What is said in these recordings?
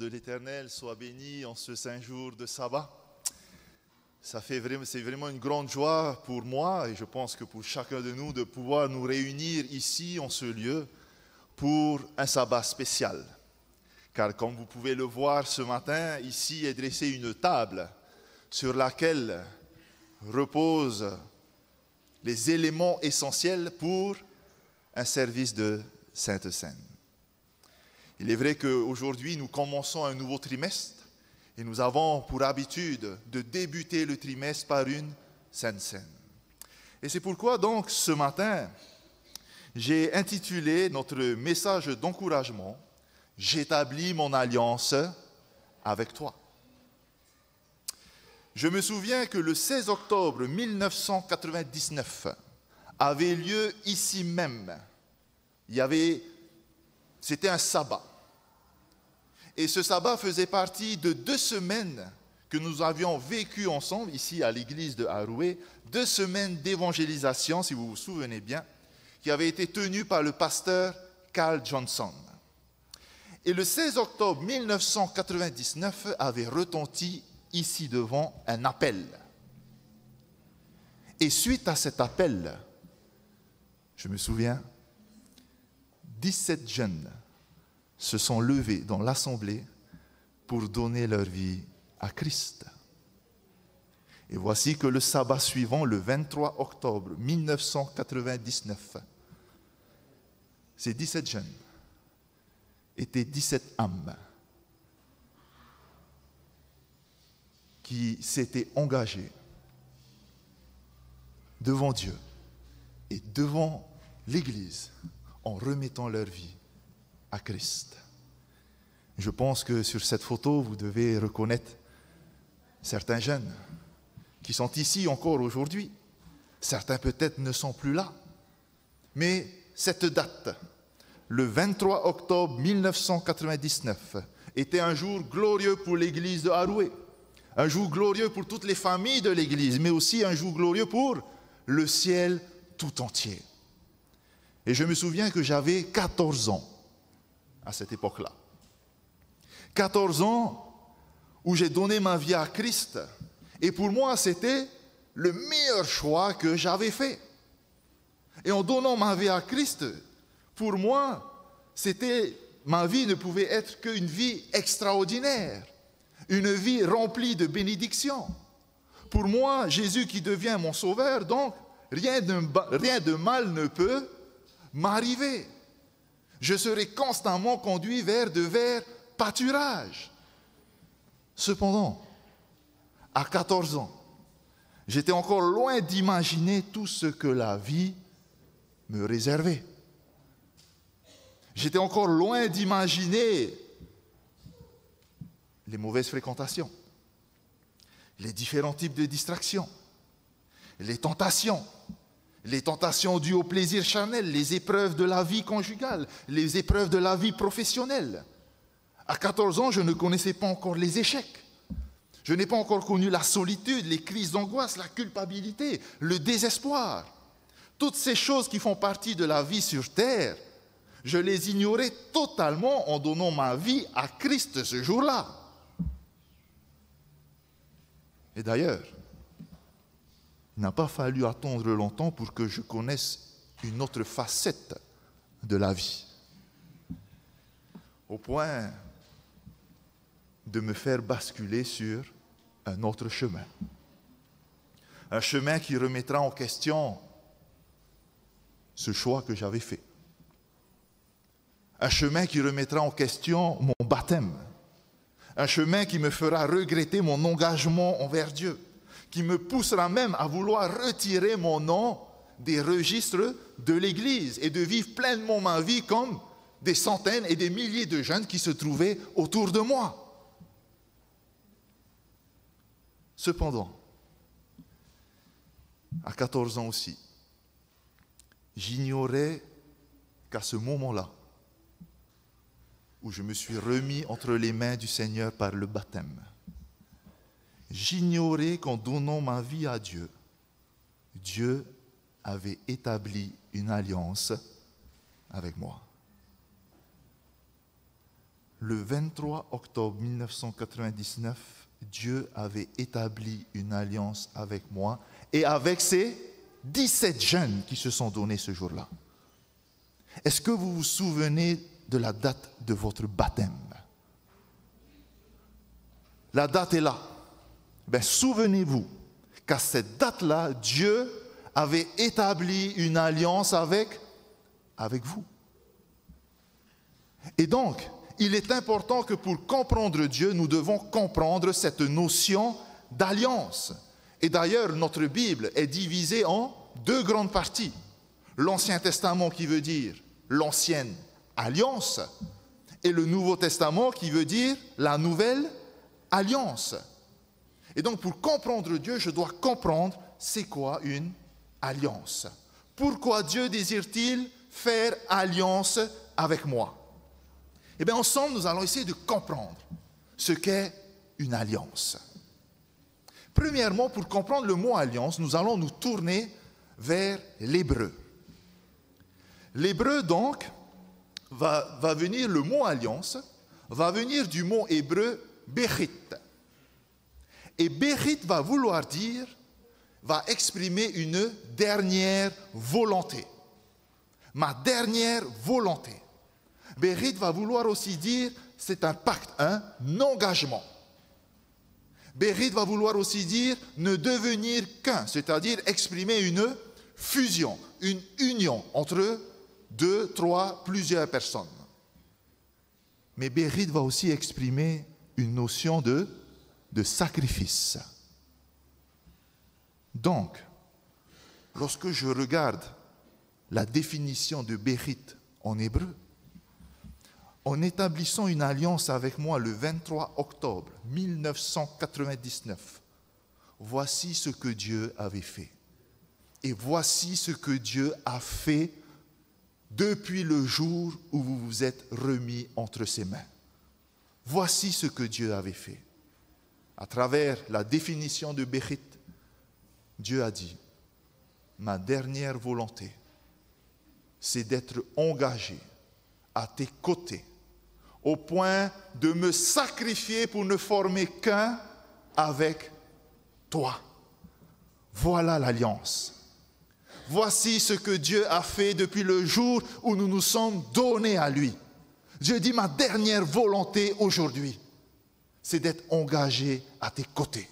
de l'Éternel soit béni en ce saint jour de sabbat. Ça fait vraiment, c'est vraiment une grande joie pour moi et je pense que pour chacun de nous de pouvoir nous réunir ici en ce lieu pour un sabbat spécial. Car comme vous pouvez le voir ce matin, ici est dressée une table sur laquelle reposent les éléments essentiels pour un service de Sainte Seine. Il est vrai qu'aujourd'hui, nous commençons un nouveau trimestre et nous avons pour habitude de débuter le trimestre par une Sainte Seine. Et c'est pourquoi donc ce matin, j'ai intitulé notre message d'encouragement J'établis mon alliance avec toi. Je me souviens que le 16 octobre 1999 avait lieu ici même. Il y avait, c'était un sabbat. Et ce sabbat faisait partie de deux semaines que nous avions vécues ensemble ici à l'église de Haroué, deux semaines d'évangélisation, si vous vous souvenez bien, qui avaient été tenues par le pasteur Carl Johnson. Et le 16 octobre 1999 avait retenti ici devant un appel. Et suite à cet appel, je me souviens, 17 jeunes se sont levés dans l'assemblée pour donner leur vie à Christ. Et voici que le sabbat suivant, le 23 octobre 1999, ces 17 jeunes étaient 17 âmes qui s'étaient engagées devant Dieu et devant l'Église en remettant leur vie à Christ. Je pense que sur cette photo, vous devez reconnaître certains jeunes qui sont ici encore aujourd'hui. Certains peut-être ne sont plus là. Mais cette date, le 23 octobre 1999, était un jour glorieux pour l'église de Haroué, un jour glorieux pour toutes les familles de l'église, mais aussi un jour glorieux pour le ciel tout entier. Et je me souviens que j'avais 14 ans à cette époque-là. 14 ans où j'ai donné ma vie à Christ. Et pour moi, c'était le meilleur choix que j'avais fait. Et en donnant ma vie à Christ, pour moi, c'était ma vie ne pouvait être qu'une vie extraordinaire, une vie remplie de bénédictions. Pour moi, Jésus qui devient mon sauveur, donc rien de, rien de mal ne peut m'arriver. Je serai constamment conduit vers de verts pâturages. Cependant, à 14 ans, j'étais encore loin d'imaginer tout ce que la vie me réservait. J'étais encore loin d'imaginer les mauvaises fréquentations, les différents types de distractions, les tentations, les tentations dues au plaisir charnel, les épreuves de la vie conjugale, les épreuves de la vie professionnelle. À 14 ans, je ne connaissais pas encore les échecs. Je n'ai pas encore connu la solitude, les crises d'angoisse, la culpabilité, le désespoir. Toutes ces choses qui font partie de la vie sur terre, je les ignorais totalement en donnant ma vie à Christ ce jour-là. Et d'ailleurs, il n'a pas fallu attendre longtemps pour que je connaisse une autre facette de la vie. Au point de me faire basculer sur un autre chemin. Un chemin qui remettra en question ce choix que j'avais fait. Un chemin qui remettra en question mon baptême. Un chemin qui me fera regretter mon engagement envers Dieu qui me poussera même à vouloir retirer mon nom des registres de l'Église et de vivre pleinement ma vie comme des centaines et des milliers de jeunes qui se trouvaient autour de moi. Cependant, à 14 ans aussi, j'ignorais qu'à ce moment-là, où je me suis remis entre les mains du Seigneur par le baptême, J'ignorais qu'en donnant ma vie à Dieu, Dieu avait établi une alliance avec moi. le 23 octobre 1999, Dieu avait établi une alliance avec moi et avec ces 17 jeunes qui se sont donnés ce jour-là. Est-ce que vous vous souvenez de la date de votre baptême? La date est là. Ben, souvenez-vous qu'à cette date-là, Dieu avait établi une alliance avec, avec vous. Et donc, il est important que pour comprendre Dieu, nous devons comprendre cette notion d'alliance. Et d'ailleurs, notre Bible est divisée en deux grandes parties. L'Ancien Testament qui veut dire l'ancienne alliance et le Nouveau Testament qui veut dire la nouvelle alliance. Et donc pour comprendre Dieu, je dois comprendre c'est quoi une alliance. Pourquoi Dieu désire-t-il faire alliance avec moi? Eh bien ensemble, nous allons essayer de comprendre ce qu'est une alliance. Premièrement, pour comprendre le mot alliance, nous allons nous tourner vers l'hébreu. L'hébreu, donc, va, venir, le mot alliance, va venir du mot hébreu bérit. Et bérit va vouloir dire, va exprimer une dernière volonté. Ma dernière volonté. Bérit va vouloir aussi dire, c'est un pacte, un engagement. Bérit va vouloir aussi dire ne devenir qu'un, c'est-à-dire exprimer une fusion, une union entre deux, trois, plusieurs personnes. Mais Bérit va aussi exprimer une notion de, de sacrifice. Donc, lorsque je regarde la définition de Bérit en hébreu, en établissant une alliance avec moi le 23 octobre 1999, voici ce que Dieu avait fait. Et voici ce que Dieu a fait depuis le jour où vous vous êtes remis entre ses mains. Voici ce que Dieu avait fait. À travers la définition de Béchit, Dieu a dit, ma dernière volonté, c'est d'être engagé à tes côtés, au point de me sacrifier pour ne former qu'un avec toi. Voilà l'alliance. Voici ce que Dieu a fait depuis le jour où nous nous sommes donnés à lui. Dieu dit, ma dernière volonté aujourd'hui, c'est d'être engagé à tes côtés.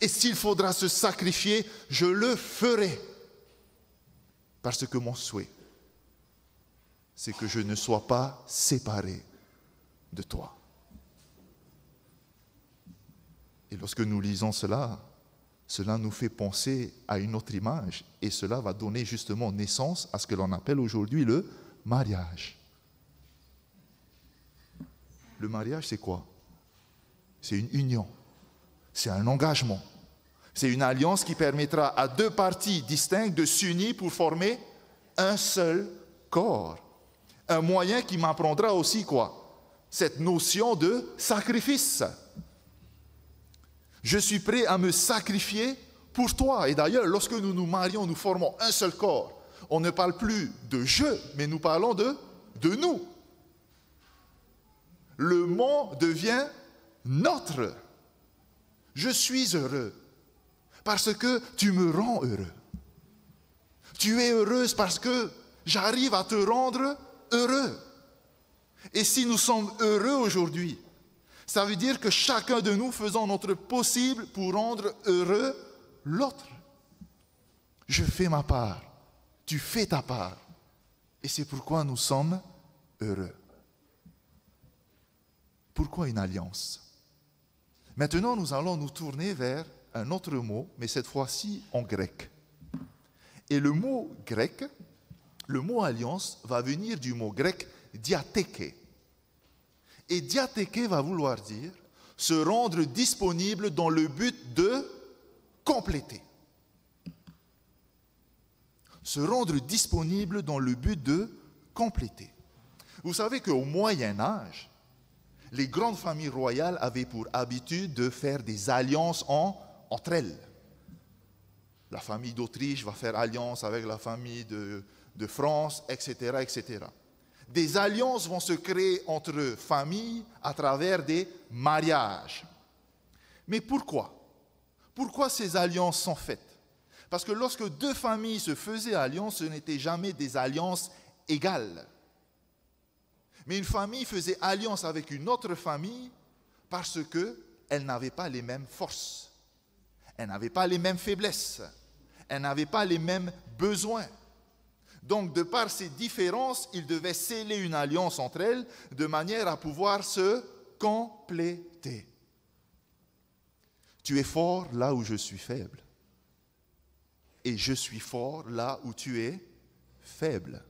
Et s'il faudra se sacrifier, je le ferai. Parce que mon souhait, c'est que je ne sois pas séparé de toi. Et lorsque nous lisons cela, cela nous fait penser à une autre image et cela va donner justement naissance à ce que l'on appelle aujourd'hui le mariage. Le mariage, c'est quoi? C'est une union, c'est un engagement, c'est une alliance qui permettra à deux parties distinctes de s'unir pour former un seul corps. Un moyen qui m'apprendra aussi quoi? Cette notion de sacrifice. Je suis prêt à me sacrifier pour toi. Et d'ailleurs, lorsque nous nous marions, nous formons un seul corps. On ne parle plus de je, mais nous parlons de, nous. Le mot devient notre. Je suis heureux parce que tu me rends heureux. Tu es heureuse parce que j'arrive à te rendre heureux. Et si nous sommes heureux aujourd'hui, ça veut dire que chacun de nous faisons notre possible pour rendre heureux l'autre. Je fais ma part, tu fais ta part. Et c'est pourquoi nous sommes heureux. Pourquoi une alliance? Maintenant, nous allons nous tourner vers un autre mot, mais cette fois-ci en grec. Et le mot grec, le mot alliance, va venir du mot grec diatheke, et diathéquer va vouloir dire se rendre disponible dans le but de compléter. Se rendre disponible dans le but de compléter. Vous savez qu'au Moyen Âge, les grandes familles royales avaient pour habitude de faire des alliances entre elles. La famille d'Autriche va faire alliance avec la famille de, France, etc., etc. Des alliances vont se créer entre familles à travers des mariages. Mais pourquoi? Pourquoi ces alliances sont faites? Parce que lorsque deux familles se faisaient alliance, ce n'étaient jamais des alliances égales. Mais une famille faisait alliance avec une autre famille parce qu'elle n'avait pas les mêmes forces, elle n'avait pas les mêmes faiblesses, elle n'avait pas les mêmes besoins. Donc, de par ces différences, ils devaient sceller une alliance entre elles de manière à pouvoir se compléter. Tu es fort là où je suis faible. Et je suis fort là où tu es faible.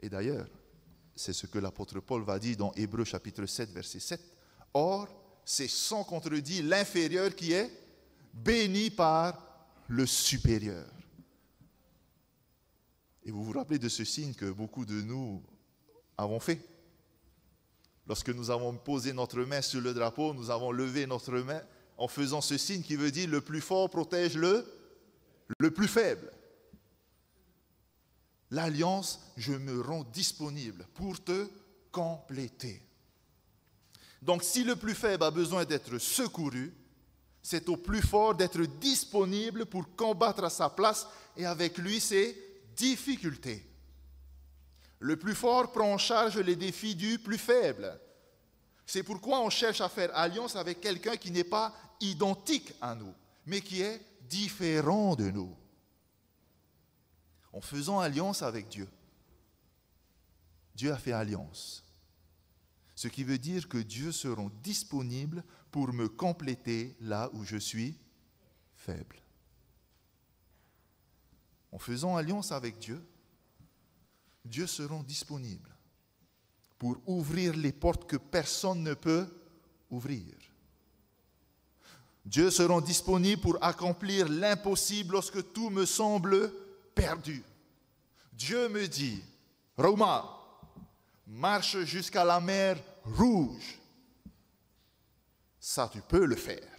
Et d'ailleurs, c'est ce que l'apôtre Paul va dire dans Hébreu chapitre 7, verset 7. Or, c'est sans contredit l'inférieur qui est béni par le supérieur. Et vous vous rappelez de ce signe que beaucoup de nous avons fait. Lorsque nous avons posé notre main sur le drapeau, nous avons levé notre main en faisant ce signe qui veut dire le plus fort protège le, le plus faible. L'alliance, je me rends disponible pour te compléter. Donc si le plus faible a besoin d'être secouru, c'est au plus fort d'être disponible pour combattre à sa place et avec lui c'est difficultés. Le plus fort prend en charge les défis du plus faible. C'est pourquoi on cherche à faire alliance avec quelqu'un qui n'est pas identique à nous, mais qui est différent de nous. En faisant alliance avec Dieu, Dieu a fait alliance. Ce qui veut dire que Dieu sera disponible pour me compléter là où je suis faible en faisant alliance avec Dieu, Dieu sera disponible pour ouvrir les portes que personne ne peut ouvrir. Dieu sera disponible pour accomplir l'impossible lorsque tout me semble perdu. Dieu me dit, Roma, marche jusqu'à la mer rouge. Ça, tu peux le faire.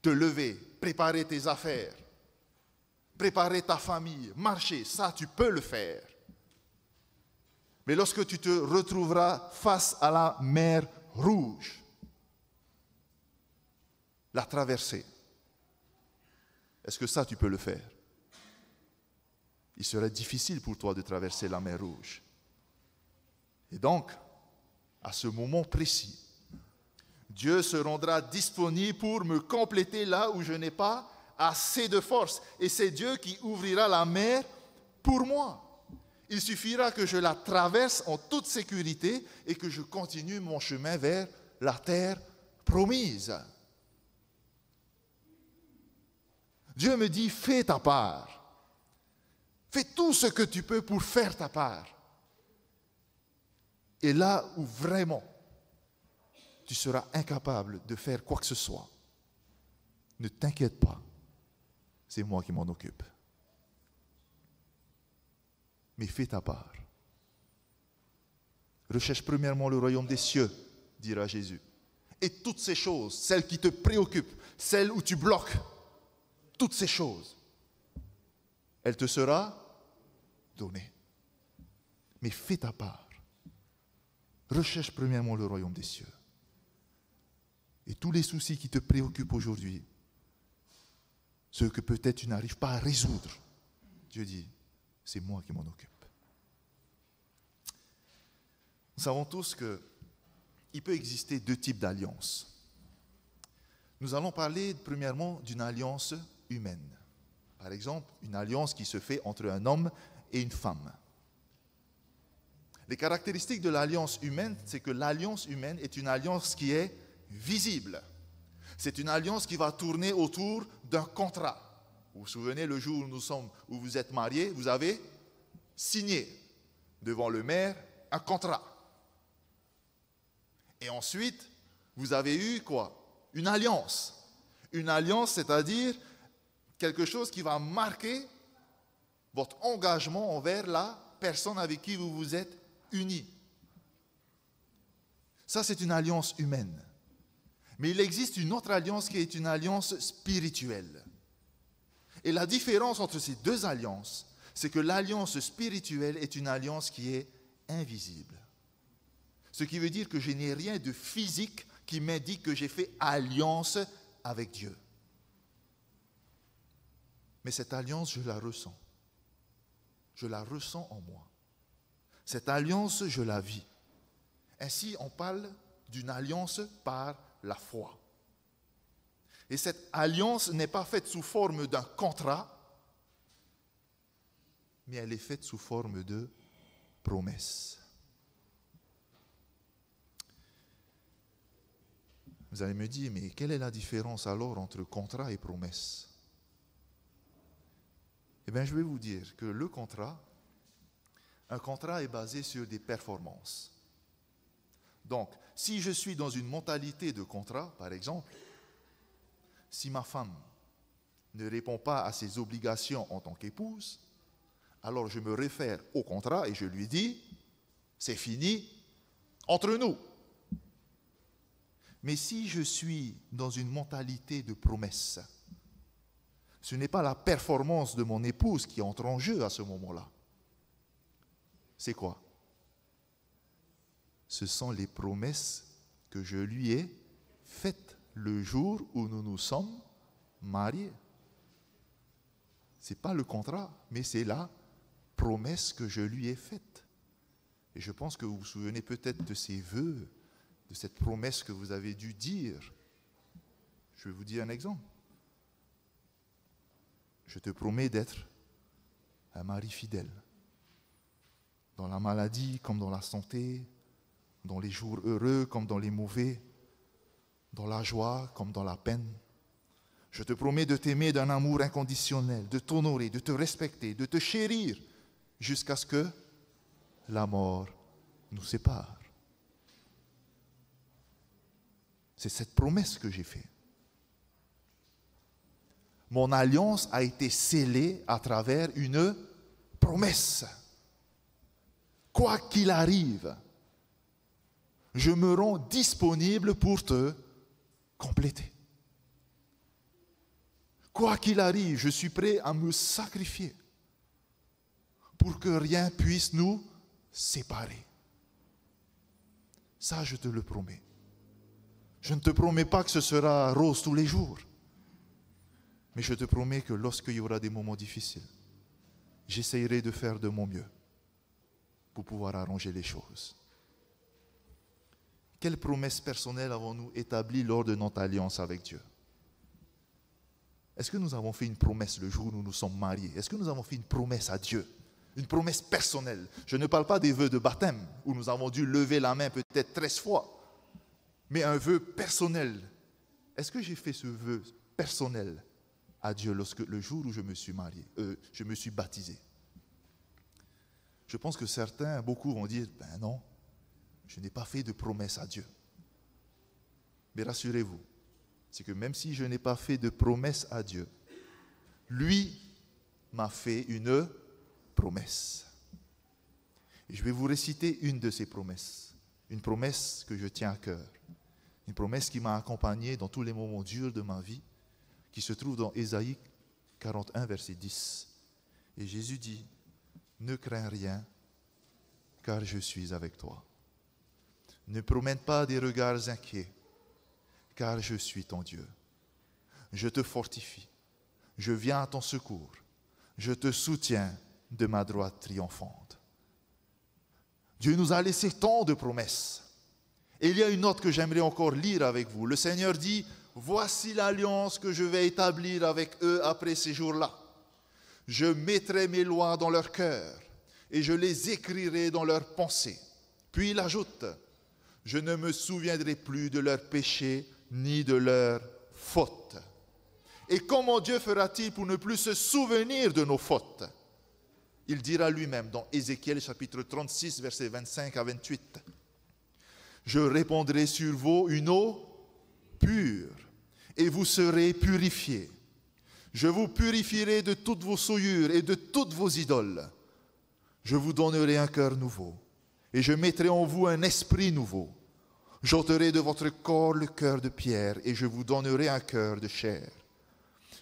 Te lever, préparer tes affaires, préparer ta famille, marcher, ça tu peux le faire. Mais lorsque tu te retrouveras face à la mer rouge, la traversée, est-ce que ça tu peux le faire? Il serait difficile pour toi de traverser la mer rouge. Et donc, à ce moment précis, Dieu se rendra disponible pour me compléter là où je n'ai pas assez de force. Et c'est Dieu qui ouvrira la mer pour moi. Il suffira que je la traverse en toute sécurité et que je continue mon chemin vers la terre promise. Dieu me dit, fais ta part. Fais tout ce que tu peux pour faire ta part. Et là où vraiment tu seras incapable de faire quoi que ce soit, ne t'inquiète pas c'est moi qui m'en occupe. Mais fais ta part. Recherche premièrement le royaume des cieux, dira Jésus. Et toutes ces choses, celles qui te préoccupent, celles où tu bloques, toutes ces choses, elle te sera donnée. Mais fais ta part. Recherche premièrement le royaume des cieux. Et tous les soucis qui te préoccupent aujourd'hui, ce que peut-être tu n'arrives pas à résoudre. Dieu dit, c'est moi qui m'en occupe. Nous savons tous qu'il peut exister deux types d'alliances. Nous allons parler premièrement d'une alliance humaine. Par exemple, une alliance qui se fait entre un homme et une femme. Les caractéristiques de l'alliance humaine, c'est que l'alliance humaine est une alliance qui est visible. C'est une alliance qui va tourner autour d'un contrat. Vous vous souvenez le jour où nous sommes, où vous êtes mariés, vous avez signé devant le maire un contrat. Et ensuite, vous avez eu quoi? Une alliance. Une alliance, c'est-à-dire quelque chose qui va marquer votre engagement envers la personne avec qui vous vous êtes unis. Ça, c'est une alliance humaine. Mais il existe une autre alliance qui est une alliance spirituelle. Et la différence entre ces deux alliances, c'est que l'alliance spirituelle est une alliance qui est invisible. Ce qui veut dire que je n'ai rien de physique qui m'indique que j'ai fait alliance avec Dieu. Mais cette alliance, je la ressens. Je la ressens en moi. Cette alliance, je la vis. Ainsi, on parle d'une alliance par la foi. Et cette alliance n'est pas faite sous forme d'un contrat, mais elle est faite sous forme de promesse. Vous allez me dire, mais quelle est la différence alors entre contrat et promesse? Eh bien, je vais vous dire que le contrat, un contrat est basé sur des performances. Donc, si je suis dans une mentalité de contrat, par exemple, si ma femme ne répond pas à ses obligations en tant qu'épouse, alors je me réfère au contrat et je lui dis, c'est fini entre nous. Mais si je suis dans une mentalité de promesse, ce n'est pas la performance de mon épouse qui entre en jeu à ce moment-là. C'est quoi? Ce sont les promesses que je lui ai faites le jour où nous nous sommes mariés. Ce n'est pas le contrat, mais c'est la promesse que je lui ai faite. Et je pense que vous vous souvenez peut-être de ces vœux, de cette promesse que vous avez dû dire. Je vais vous dire un exemple. Je te promets d'être un mari fidèle, dans la maladie comme dans la santé, dans les jours heureux comme dans les mauvais, dans la joie comme dans la peine. Je te promets de t'aimer d'un amour inconditionnel, de t'honorer, de te respecter, de te chérir, jusqu'à ce que la mort nous sépare. C'est cette promesse que j'ai faite. Mon alliance a été scellée à travers une promesse. Quoi qu'il arrive, je me rends disponible pour te compléter. Quoi qu'il arrive, je suis prêt à me sacrifier pour que rien puisse nous séparer. Ça, je te le promets. Je ne te promets pas que ce sera rose tous les jours, mais je te promets que lorsqu'il y aura des moments difficiles, j'essayerai de faire de mon mieux pour pouvoir arranger les choses. Quelle promesse personnelle avons-nous établie lors de notre alliance avec Dieu? Est-ce que nous avons fait une promesse le jour où nous nous sommes mariés? Est-ce que nous avons fait une promesse à Dieu? Une promesse personnelle. Je ne parle pas des vœux de baptême, où nous avons dû lever la main peut-être 13 fois, mais un vœu personnel. Est-ce que j'ai fait ce vœu personnel à Dieu lorsque le jour où je me suis marié, euh, je me suis baptisé Je pense que certains, beaucoup vont dire, ben non, je n'ai pas fait de promesse à Dieu. Mais rassurez-vous, c'est que même si je n'ai pas fait de promesse à Dieu, lui m'a fait une promesse. Et je vais vous réciter une de ces promesses, une promesse que je tiens à cœur, une promesse qui m'a accompagné dans tous les moments durs de ma vie, qui se trouve dans Ésaïe 41, verset 10. Et Jésus dit, ne crains rien, car je suis avec toi. Ne promène pas des regards inquiets, car je suis ton Dieu. Je te fortifie, je viens à ton secours, je te soutiens de ma droite triomphante. Dieu nous a laissé tant de promesses. Et il y a une autre que j'aimerais encore lire avec vous. Le Seigneur dit, voici l'alliance que je vais établir avec eux après ces jours-là. Je mettrai mes lois dans leur cœur et je les écrirai dans leurs pensées. Puis il ajoute, je ne me souviendrai plus de leurs péchés ni de leurs fautes. Et comment Dieu fera-t-il pour ne plus se souvenir de nos fautes? Il dira lui-même dans Ézéchiel chapitre 36, versets 25 à 28, Je répondrai sur vous une eau pure, et vous serez purifiés. Je vous purifierai de toutes vos souillures et de toutes vos idoles. Je vous donnerai un cœur nouveau, et je mettrai en vous un esprit nouveau. J'ôterai de votre corps le cœur de pierre, et je vous donnerai un cœur de chair.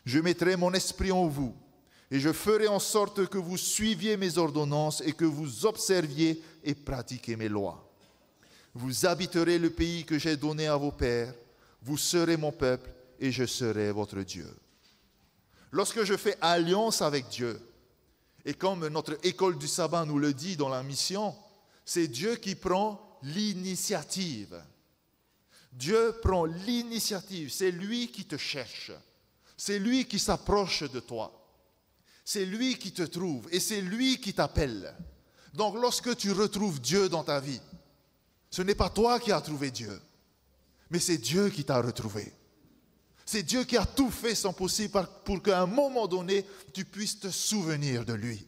Je mettrai mon esprit en vous Et je ferai en sorte que vous suiviez mes ordonnances et que vous observiez et pratiquiez mes lois. Vous habiterez le pays que j'ai donné à vos pères, vous serez mon peuple et je serai votre Dieu. Lorsque je fais alliance avec Dieu, et comme notre école du sabbat nous le dit dans la mission, c'est Dieu qui prend l'initiative. Dieu prend l'initiative, c'est lui qui te cherche, c'est lui qui s'approche de toi, c'est lui qui te trouve et c'est lui qui t'appelle. Donc lorsque tu retrouves Dieu dans ta vie, ce n'est pas toi qui as trouvé Dieu, mais c'est Dieu qui t'a retrouvé. C'est Dieu qui a tout fait son possible pour qu'à un moment donné, tu puisses te souvenir de lui.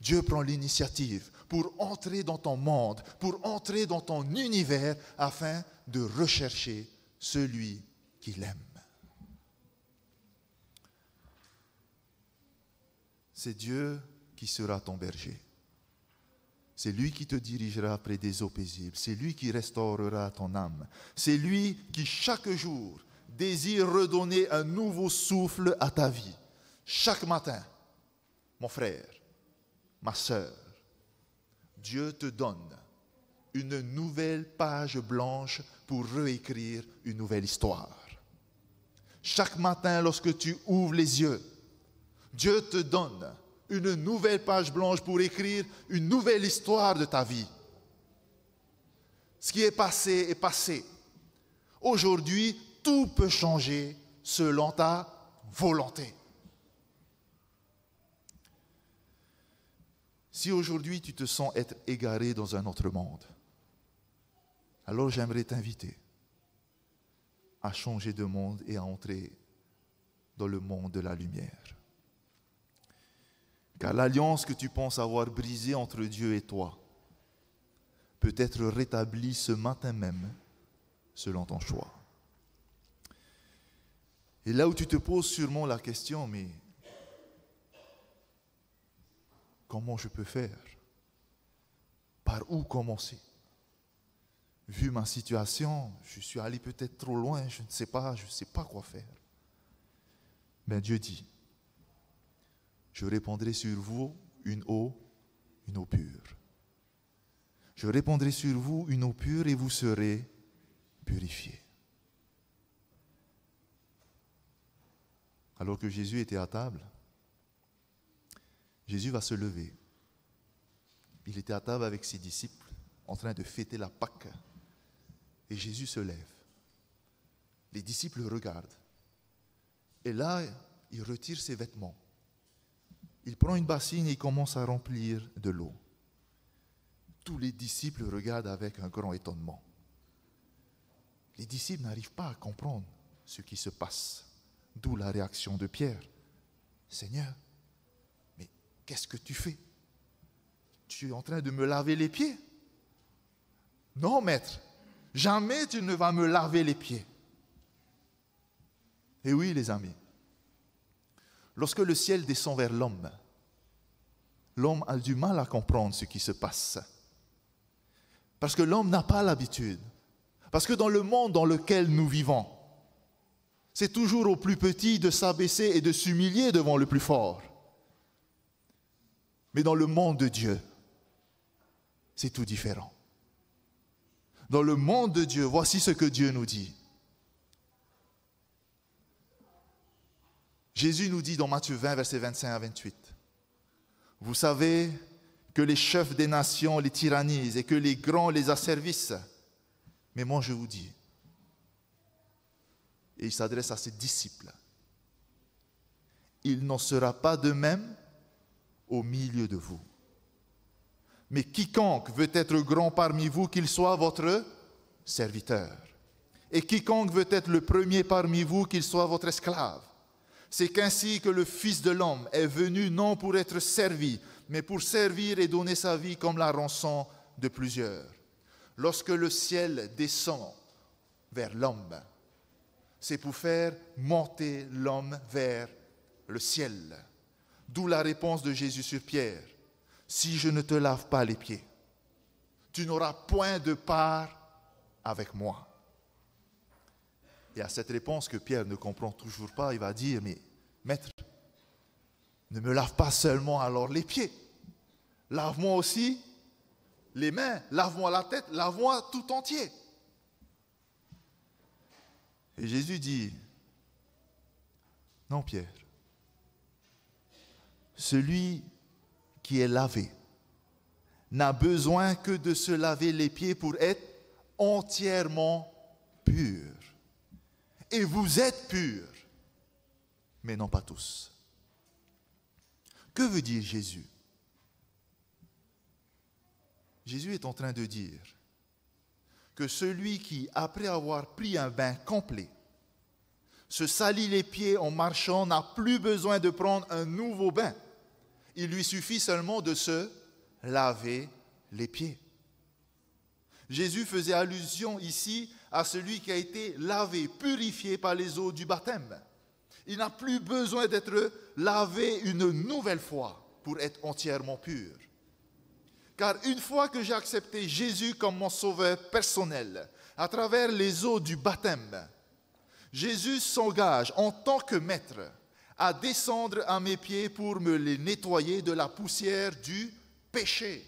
Dieu prend l'initiative pour entrer dans ton monde, pour entrer dans ton univers afin de rechercher celui qu'il aime. C'est Dieu qui sera ton berger. C'est lui qui te dirigera près des eaux paisibles. C'est lui qui restaurera ton âme. C'est lui qui chaque jour désire redonner un nouveau souffle à ta vie. Chaque matin, mon frère, ma sœur, Dieu te donne une nouvelle page blanche pour réécrire une nouvelle histoire. Chaque matin, lorsque tu ouvres les yeux, Dieu te donne une nouvelle page blanche pour écrire une nouvelle histoire de ta vie. Ce qui est passé est passé. Aujourd'hui, tout peut changer selon ta volonté. Si aujourd'hui tu te sens être égaré dans un autre monde, alors j'aimerais t'inviter à changer de monde et à entrer dans le monde de la lumière. Car l'alliance que tu penses avoir brisée entre Dieu et toi peut être rétablie ce matin même selon ton choix. Et là où tu te poses sûrement la question, mais comment je peux faire? Par où commencer? Vu ma situation, je suis allé peut-être trop loin, je ne sais pas, je ne sais pas quoi faire. Mais Dieu dit, je répandrai sur vous une eau, une eau pure. Je répandrai sur vous une eau pure et vous serez purifiés. Alors que Jésus était à table, Jésus va se lever. Il était à table avec ses disciples en train de fêter la Pâque. Et Jésus se lève. Les disciples regardent. Et là, il retire ses vêtements. Il prend une bassine et commence à remplir de l'eau. Tous les disciples regardent avec un grand étonnement. Les disciples n'arrivent pas à comprendre ce qui se passe. D'où la réaction de Pierre. Seigneur, mais qu'est-ce que tu fais? Tu es en train de me laver les pieds? Non, maître, jamais tu ne vas me laver les pieds. Et oui, les amis, Lorsque le ciel descend vers l'homme, l'homme a du mal à comprendre ce qui se passe. Parce que l'homme n'a pas l'habitude. Parce que dans le monde dans lequel nous vivons, c'est toujours au plus petit de s'abaisser et de s'humilier devant le plus fort. Mais dans le monde de Dieu, c'est tout différent. Dans le monde de Dieu, voici ce que Dieu nous dit. Jésus nous dit dans Matthieu 20, versets 25 à 28, Vous savez que les chefs des nations les tyrannisent et que les grands les asservissent. Mais moi je vous dis, et il s'adresse à ses disciples, il n'en sera pas de même au milieu de vous. Mais quiconque veut être grand parmi vous, qu'il soit votre serviteur. Et quiconque veut être le premier parmi vous, qu'il soit votre esclave. C'est qu'ainsi que le Fils de l'homme est venu non pour être servi, mais pour servir et donner sa vie comme la rançon de plusieurs. Lorsque le ciel descend vers l'homme, c'est pour faire monter l'homme vers le ciel. D'où la réponse de Jésus sur Pierre. Si je ne te lave pas les pieds, tu n'auras point de part avec moi. Et à cette réponse que Pierre ne comprend toujours pas, il va dire, mais maître, ne me lave pas seulement alors les pieds, lave-moi aussi les mains, lave-moi la tête, lave-moi tout entier. Et Jésus dit, non Pierre, celui qui est lavé n'a besoin que de se laver les pieds pour être entièrement pur. Et vous êtes purs, mais non pas tous. Que veut dire Jésus? Jésus est en train de dire que celui qui, après avoir pris un bain complet, se salit les pieds en marchant, n'a plus besoin de prendre un nouveau bain. Il lui suffit seulement de se laver les pieds. Jésus faisait allusion ici à celui qui a été lavé, purifié par les eaux du baptême. Il n'a plus besoin d'être lavé une nouvelle fois pour être entièrement pur. Car une fois que j'ai accepté Jésus comme mon sauveur personnel, à travers les eaux du baptême, Jésus s'engage en tant que maître à descendre à mes pieds pour me les nettoyer de la poussière du péché.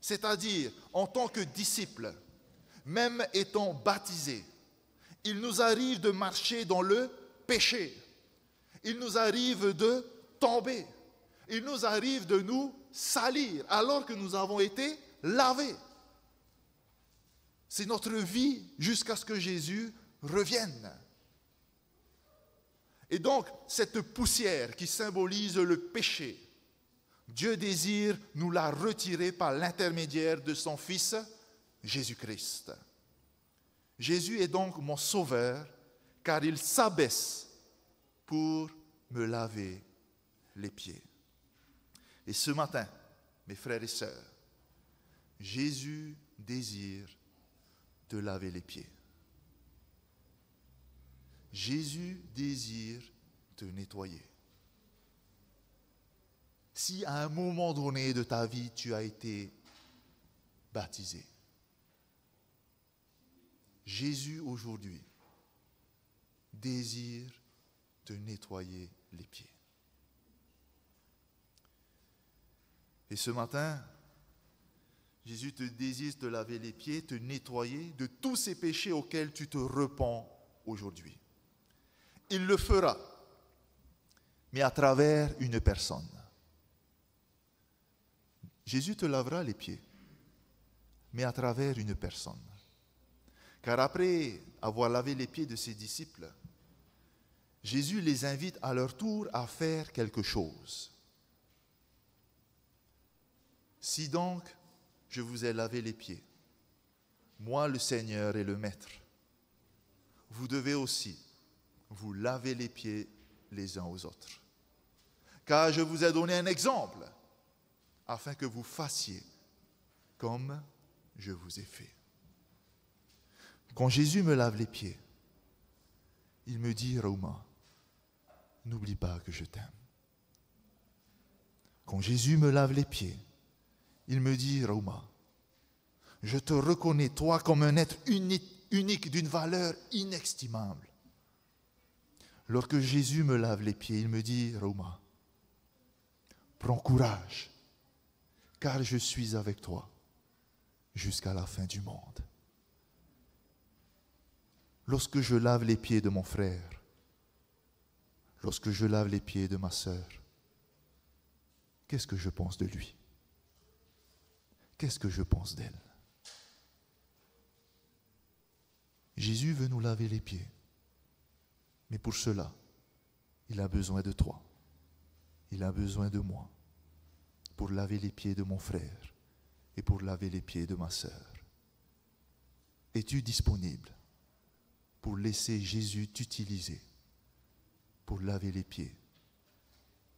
C'est-à-dire, en tant que disciple, même étant baptisé, il nous arrive de marcher dans le péché. Il nous arrive de tomber. Il nous arrive de nous salir alors que nous avons été lavés. C'est notre vie jusqu'à ce que Jésus revienne. Et donc, cette poussière qui symbolise le péché, Dieu désire nous la retirer par l'intermédiaire de son Fils Jésus-Christ. Jésus est donc mon sauveur car il s'abaisse pour me laver les pieds. Et ce matin, mes frères et sœurs, Jésus désire te laver les pieds. Jésus désire te nettoyer. Si à un moment donné de ta vie tu as été baptisé, Jésus aujourd'hui désire te nettoyer les pieds. Et ce matin, Jésus te désire te laver les pieds, te nettoyer de tous ces péchés auxquels tu te repens aujourd'hui. Il le fera, mais à travers une personne. Jésus te lavera les pieds, mais à travers une personne. Car après avoir lavé les pieds de ses disciples, Jésus les invite à leur tour à faire quelque chose. Si donc je vous ai lavé les pieds, moi le Seigneur et le Maître, vous devez aussi vous laver les pieds les uns aux autres. Car je vous ai donné un exemple afin que vous fassiez comme je vous ai fait. Quand Jésus me lave les pieds, il me dit, Raouma, n'oublie pas que je t'aime. Quand Jésus me lave les pieds, il me dit, Raouma, je te reconnais, toi, comme un être unique, d'une valeur inestimable. Lorsque Jésus me lave les pieds, il me dit, Raouma, prends courage, car je suis avec toi jusqu'à la fin du monde. Lorsque je lave les pieds de mon frère, lorsque je lave les pieds de ma sœur, qu'est-ce que je pense de lui? Qu'est-ce que je pense d'elle? Jésus veut nous laver les pieds. Mais pour cela, il a besoin de toi. Il a besoin de moi pour laver les pieds de mon frère et pour laver les pieds de ma sœur. Es-tu disponible? Pour laisser Jésus t'utiliser pour laver les pieds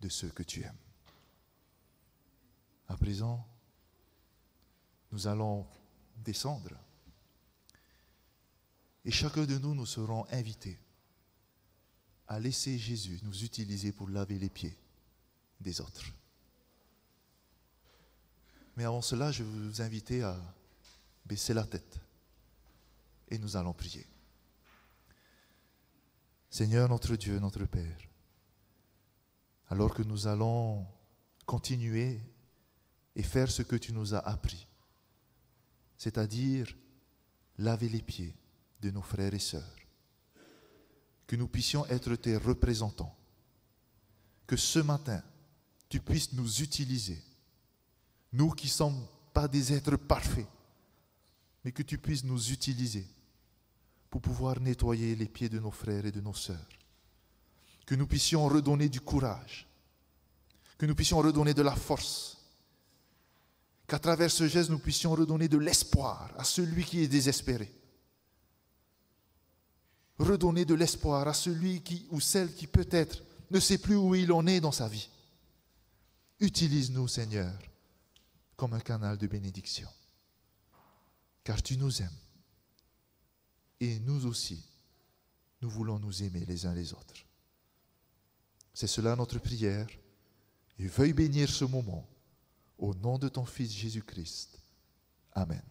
de ceux que tu aimes À présent, nous allons descendre. Et chacun de nous, nous serons invités à laisser Jésus nous utiliser pour laver les pieds des autres. Mais avant cela, je veux vous inviter à baisser la tête et nous allons prier. Seigneur notre Dieu, notre Père, alors que nous allons continuer et faire ce que tu nous as appris, c'est-à-dire laver les pieds de nos frères et sœurs, que nous puissions être tes représentants, que ce matin, tu puisses nous utiliser, nous qui ne sommes pas des êtres parfaits, mais que tu puisses nous utiliser pour pouvoir nettoyer les pieds de nos frères et de nos sœurs, que nous puissions redonner du courage, que nous puissions redonner de la force, qu'à travers ce geste, nous puissions redonner de l'espoir à celui qui est désespéré. Redonner de l'espoir à celui qui ou celle qui peut-être ne sait plus où il en est dans sa vie. Utilise-nous, Seigneur, comme un canal de bénédiction, car tu nous aimes. Et nous aussi, nous voulons nous aimer les uns les autres. C'est cela notre prière. Et veuille bénir ce moment au nom de ton Fils Jésus-Christ. Amen.